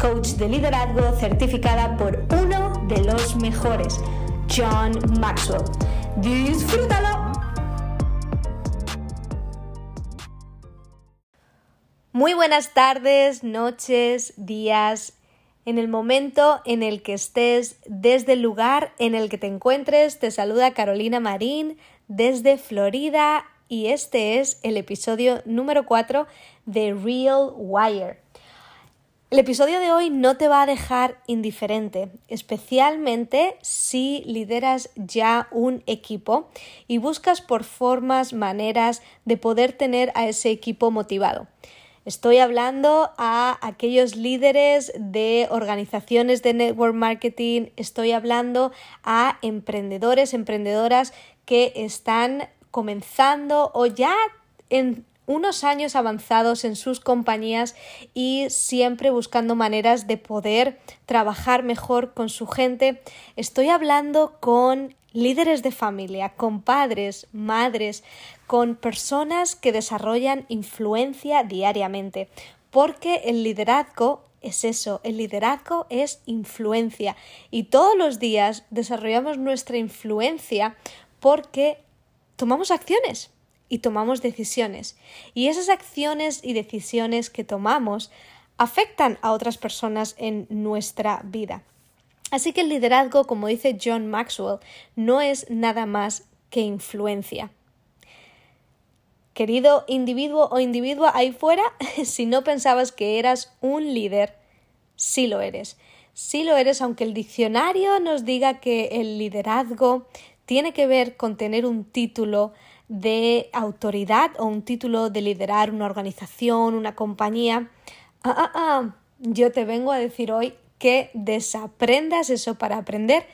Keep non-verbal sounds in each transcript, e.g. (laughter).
coach de liderazgo certificada por uno de los mejores, John Maxwell. ¡Disfrútalo! Muy buenas tardes, noches, días, en el momento en el que estés, desde el lugar en el que te encuentres, te saluda Carolina Marín desde Florida y este es el episodio número 4 de Real Wire. El episodio de hoy no te va a dejar indiferente, especialmente si lideras ya un equipo y buscas por formas, maneras de poder tener a ese equipo motivado. Estoy hablando a aquellos líderes de organizaciones de network marketing, estoy hablando a emprendedores, emprendedoras que están comenzando o ya en unos años avanzados en sus compañías y siempre buscando maneras de poder trabajar mejor con su gente. Estoy hablando con líderes de familia, con padres, madres, con personas que desarrollan influencia diariamente, porque el liderazgo es eso, el liderazgo es influencia y todos los días desarrollamos nuestra influencia porque tomamos acciones y tomamos decisiones. Y esas acciones y decisiones que tomamos afectan a otras personas en nuestra vida. Así que el liderazgo, como dice John Maxwell, no es nada más que influencia. Querido individuo o individua ahí fuera, (laughs) si no pensabas que eras un líder, sí lo eres. Sí lo eres, aunque el diccionario nos diga que el liderazgo tiene que ver con tener un título de autoridad o un título de liderar una organización, una compañía. Ah, ah, ah. Yo te vengo a decir hoy que desaprendas eso para aprender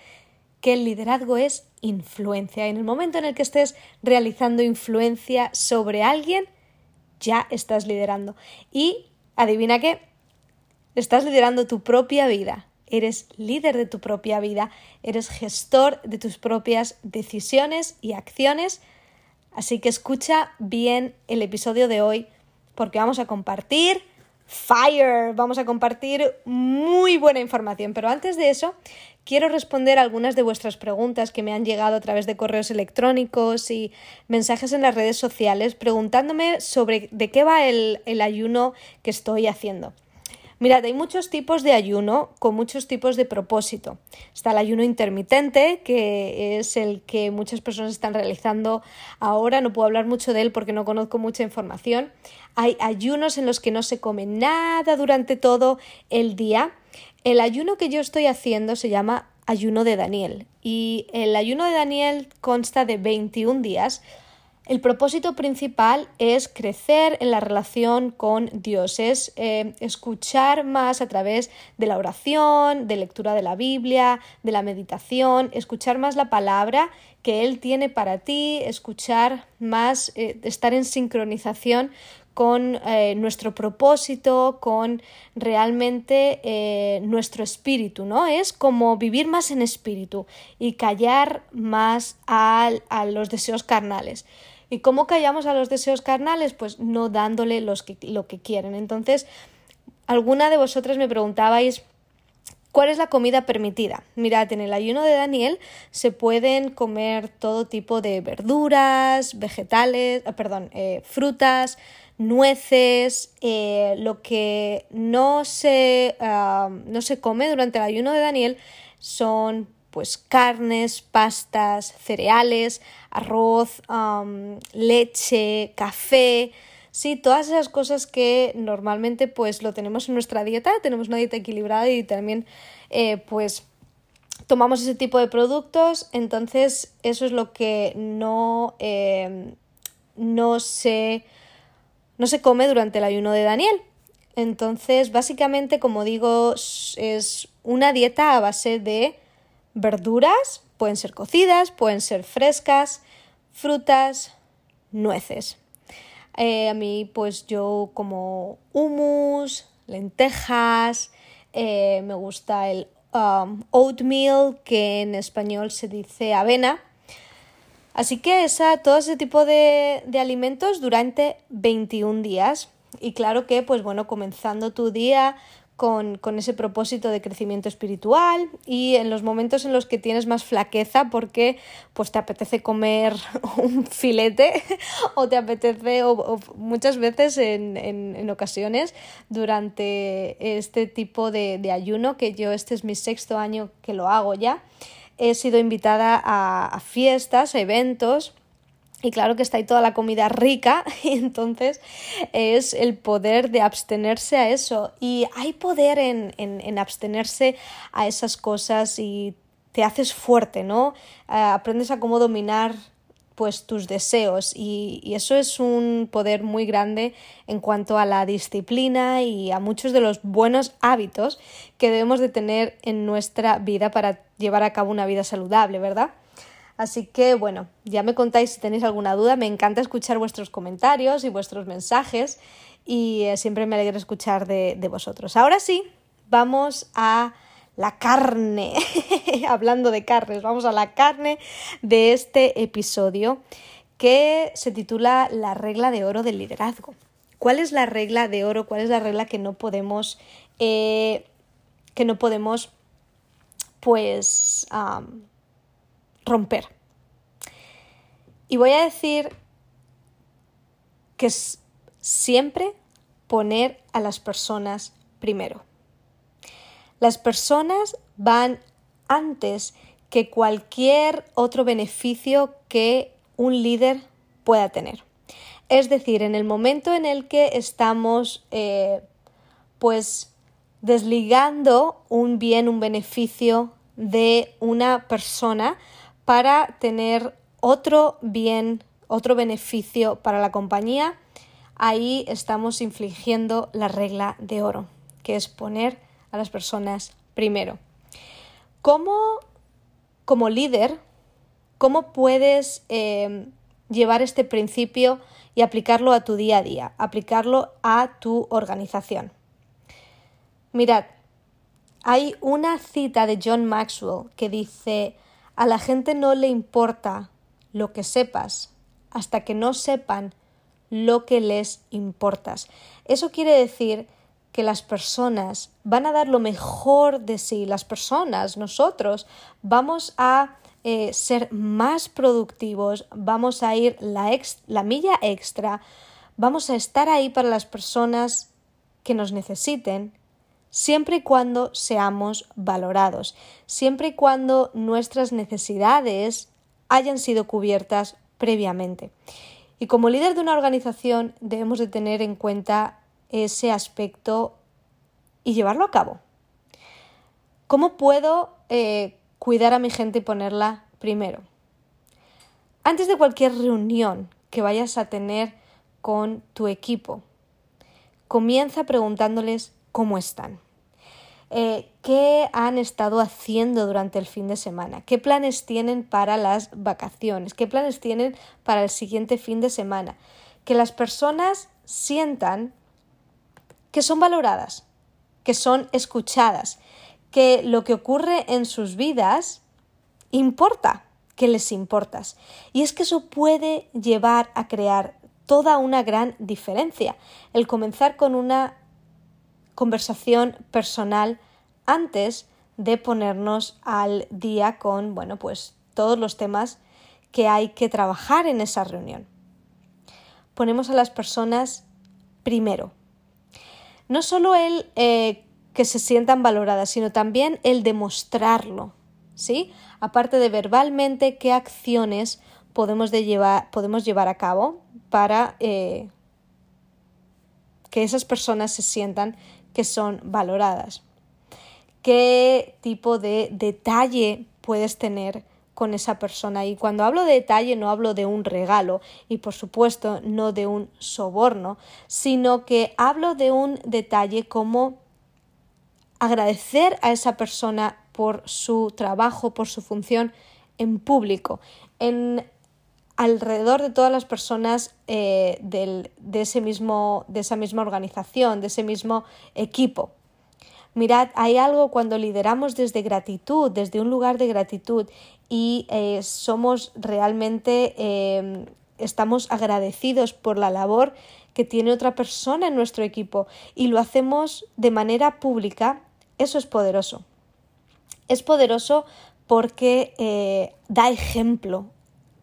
que el liderazgo es influencia. En el momento en el que estés realizando influencia sobre alguien, ya estás liderando. Y adivina qué, estás liderando tu propia vida. Eres líder de tu propia vida, eres gestor de tus propias decisiones y acciones Así que escucha bien el episodio de hoy porque vamos a compartir fire, vamos a compartir muy buena información. Pero antes de eso, quiero responder algunas de vuestras preguntas que me han llegado a través de correos electrónicos y mensajes en las redes sociales preguntándome sobre de qué va el, el ayuno que estoy haciendo. Mirad, hay muchos tipos de ayuno con muchos tipos de propósito. Está el ayuno intermitente, que es el que muchas personas están realizando ahora. No puedo hablar mucho de él porque no conozco mucha información. Hay ayunos en los que no se come nada durante todo el día. El ayuno que yo estoy haciendo se llama ayuno de Daniel y el ayuno de Daniel consta de 21 días el propósito principal es crecer en la relación con Dios, es eh, escuchar más a través de la oración, de lectura de la Biblia, de la meditación, escuchar más la palabra que Él tiene para ti, escuchar más, eh, estar en sincronización con eh, nuestro propósito, con realmente nuestro espíritu, ¿no? Es como vivir más en espíritu y callar más a los deseos carnales. ¿Y cómo callamos a los deseos carnales? Pues no dándole los que, lo que quieren. Entonces, alguna de vosotras me preguntabais ¿Cuál es la comida permitida? Mirad, en el ayuno de Daniel se pueden comer todo tipo de verduras, vegetales, ah, perdón, eh, frutas, nueces, eh, lo que no se, ah, no se come durante el ayuno de Daniel son pues carnes, pastas, cereales, arroz, leche, café, sí, todas esas cosas que normalmente pues lo tenemos en nuestra dieta, tenemos una dieta equilibrada y también eh, pues tomamos ese tipo de productos, entonces eso es lo que no, eh, no, se, no se come durante el ayuno de Daniel. Entonces, básicamente, como digo, es una dieta a base de verduras, pueden ser cocidas, pueden ser frescas, frutas, nueces. Eh, a mí, pues yo como hummus, lentejas, eh, me gusta el um, oatmeal, que en español se dice avena. Así que esa, todo ese tipo de, de alimentos durante 21 días. Y claro que, pues bueno, comenzando tu día con, ese propósito de crecimiento espiritual y en los momentos en los que tienes más flaqueza porque pues te apetece comer (laughs) un filete o te apetece o, muchas veces en, en, ocasiones durante este tipo de, de ayuno que yo este es mi sexto año que lo hago ya he sido invitada a, a fiestas, a eventos y claro que está ahí toda la comida rica, (laughs) y entonces es el poder de abstenerse a eso. Y hay poder en, en, abstenerse a esas cosas y te haces fuerte, ¿no? Eh, aprendes a cómo dominar pues tus deseos y, y, eso es un poder muy grande en cuanto a la disciplina y a muchos de los buenos hábitos que debemos de tener en nuestra vida para llevar a cabo una vida saludable, ¿verdad? Así que bueno, ya me contáis si tenéis alguna duda. Me encanta escuchar vuestros comentarios y vuestros mensajes y eh, siempre me alegra escuchar de, de vosotros. Ahora sí, vamos a la carne. (laughs) Hablando de carnes, vamos a la carne de este episodio que se titula La regla de oro del liderazgo. ¿Cuál es la regla de oro? ¿Cuál es la regla que no podemos eh, que no podemos pues romper. Y voy a decir que es siempre poner a las personas primero. Las personas van antes que cualquier otro beneficio que un líder pueda tener. Es decir, en el momento en el que estamos eh, pues desligando un bien, un beneficio de una persona para tener otro bien, otro beneficio para la compañía, ahí estamos infligiendo la regla de oro, que es poner a las personas primero. ¿Cómo, como líder, cómo puedes eh, llevar este principio y aplicarlo a tu día a día, aplicarlo a tu organización? Mirad, hay una cita de John Maxwell que dice, a la gente no le importa lo que sepas hasta que no sepan lo que les importas. Eso quiere decir que las personas van a dar lo mejor de sí, las personas, nosotros, vamos a eh, ser más productivos, vamos a ir la, la milla extra, vamos a estar ahí para las personas que nos necesiten siempre y cuando seamos valorados, siempre y cuando nuestras necesidades hayan sido cubiertas previamente. Y como líder de una organización debemos de tener en cuenta ese aspecto y llevarlo a cabo. ¿Cómo puedo eh, cuidar a mi gente y ponerla primero? Antes de cualquier reunión que vayas a tener con tu equipo, comienza preguntándoles cómo están. Eh, qué han estado haciendo durante el fin de semana, qué planes tienen para las vacaciones, qué planes tienen para el siguiente fin de semana. Que las personas sientan que son valoradas, que son escuchadas, que lo que ocurre en sus vidas importa, que les importas. Y es que eso puede llevar a crear toda una gran diferencia. El comenzar con una conversación personal antes de ponernos al día con, bueno, pues todos los temas que hay que trabajar en esa reunión. Ponemos a las personas primero. No solo el eh, que se sientan valoradas, sino también el demostrarlo, ¿sí? Aparte de verbalmente, qué acciones podemos, llevar, podemos llevar a cabo para eh, que esas personas se sientan que son valoradas. ¿Qué tipo de detalle puedes tener con esa persona? Y cuando hablo de detalle no hablo de un regalo y por supuesto no de un soborno, sino que hablo de un detalle como agradecer a esa persona por su trabajo, por su función en público, en alrededor de todas las personas eh, de, ese mismo, de esa misma organización, de ese mismo equipo. Mirad, hay algo cuando lideramos desde gratitud, desde un lugar de gratitud y eh, somos realmente, eh, estamos agradecidos por la labor que tiene otra persona en nuestro equipo y lo hacemos de manera pública, eso es poderoso. Es poderoso porque da ejemplo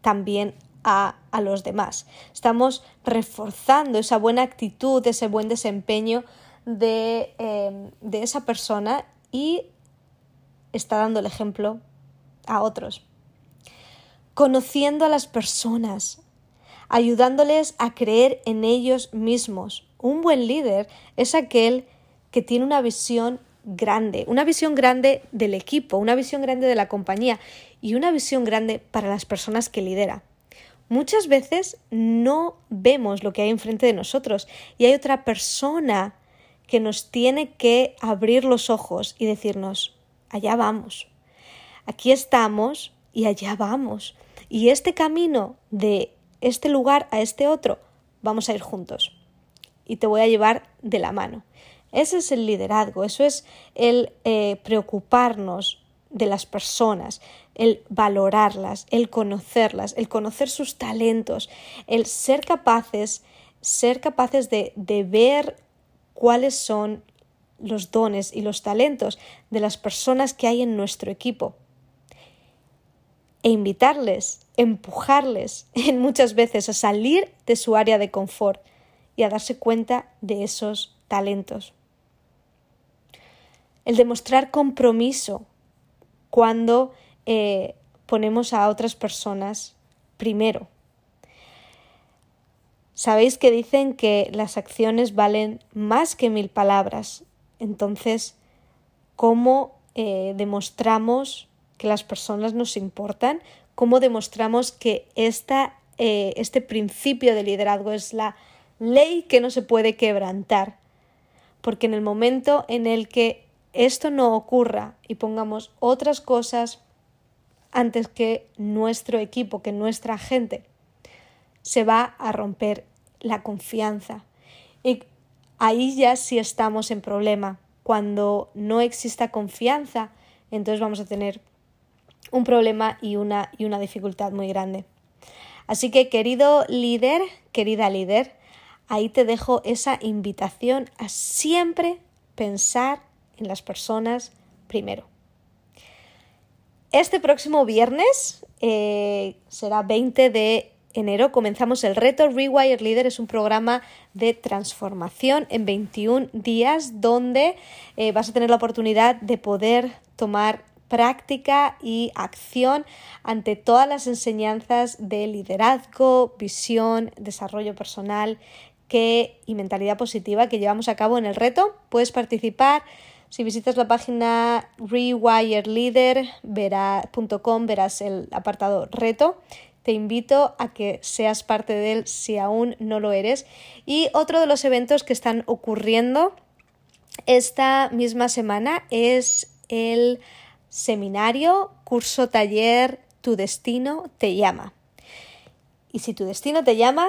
también a, los demás. Estamos reforzando esa buena actitud, ese buen desempeño de, em, de esa persona y está dando el ejemplo a otros. Conociendo a las personas, ayudándoles a creer en ellos mismos. Un buen líder es aquel que tiene una visión grande, una visión grande del equipo, una visión grande de la compañía y una visión grande para las personas que lidera. Muchas veces no vemos lo que hay enfrente de nosotros y hay otra persona que nos tiene que abrir los ojos y decirnos, allá vamos, aquí estamos y allá vamos. Y este camino de este lugar a este otro, vamos a ir juntos. Y te voy a llevar de la mano. Ese es el liderazgo, eso es el eh, preocuparnos de las personas, el valorarlas, el conocerlas, el conocer sus talentos, el ser capaces, ser capaces de, de ver cuáles son los dones y los talentos de las personas que hay en nuestro equipo e invitarles, empujarles (laughs) en muchas veces a salir de su área de confort y a darse cuenta de esos talentos. El demostrar compromiso cuando eh, ponemos a otras personas primero. Sabéis que dicen que las acciones valen más que mil palabras. Entonces, ¿cómo eh, demostramos que las personas nos importan? ¿Cómo demostramos que esta, eh, este principio de liderazgo es la ley que no se puede quebrantar? Porque en el momento en el que esto no ocurra y pongamos otras cosas antes que nuestro equipo, que nuestra gente, se va a romper la confianza. Y ahí ya sí estamos en problema. Cuando no exista confianza, entonces vamos a tener un problema y una, y una dificultad muy grande. Así que, querido líder, querida líder, ahí te dejo esa invitación a siempre pensar en las personas primero. Este próximo viernes eh, será 20 de enero comenzamos el reto Rewire Leader. Es un programa de transformación en 21 días donde eh, vas a tener la oportunidad de poder tomar práctica y acción ante todas las enseñanzas de liderazgo, visión, desarrollo personal y mentalidad positiva que llevamos a cabo en el reto. Puedes participar si visitas la página rewireleader.com verás el apartado reto. Te invito a que seas parte de él si aún no lo eres. Y otro de los eventos que están ocurriendo esta misma semana es el seminario, curso, taller, Tu destino te llama. Y si tu destino te llama,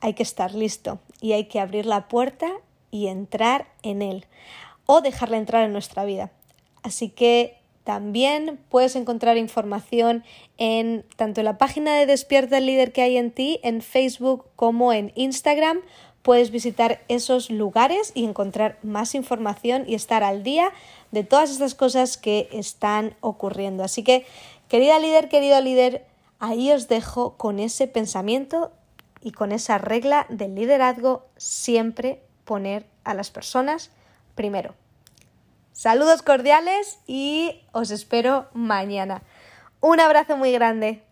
hay que estar listo y hay que abrir la puerta y entrar en él o dejarla entrar en nuestra vida. Así que también puedes encontrar información en tanto en la página de Despierta el líder que hay en ti, en Facebook como en Instagram. Puedes visitar esos lugares y encontrar más información y estar al día de todas estas cosas que están ocurriendo. Así que, querida líder, querido líder, ahí os dejo con ese pensamiento y con esa regla del liderazgo siempre poner a las personas primero. Saludos cordiales y os espero mañana. Un abrazo muy grande.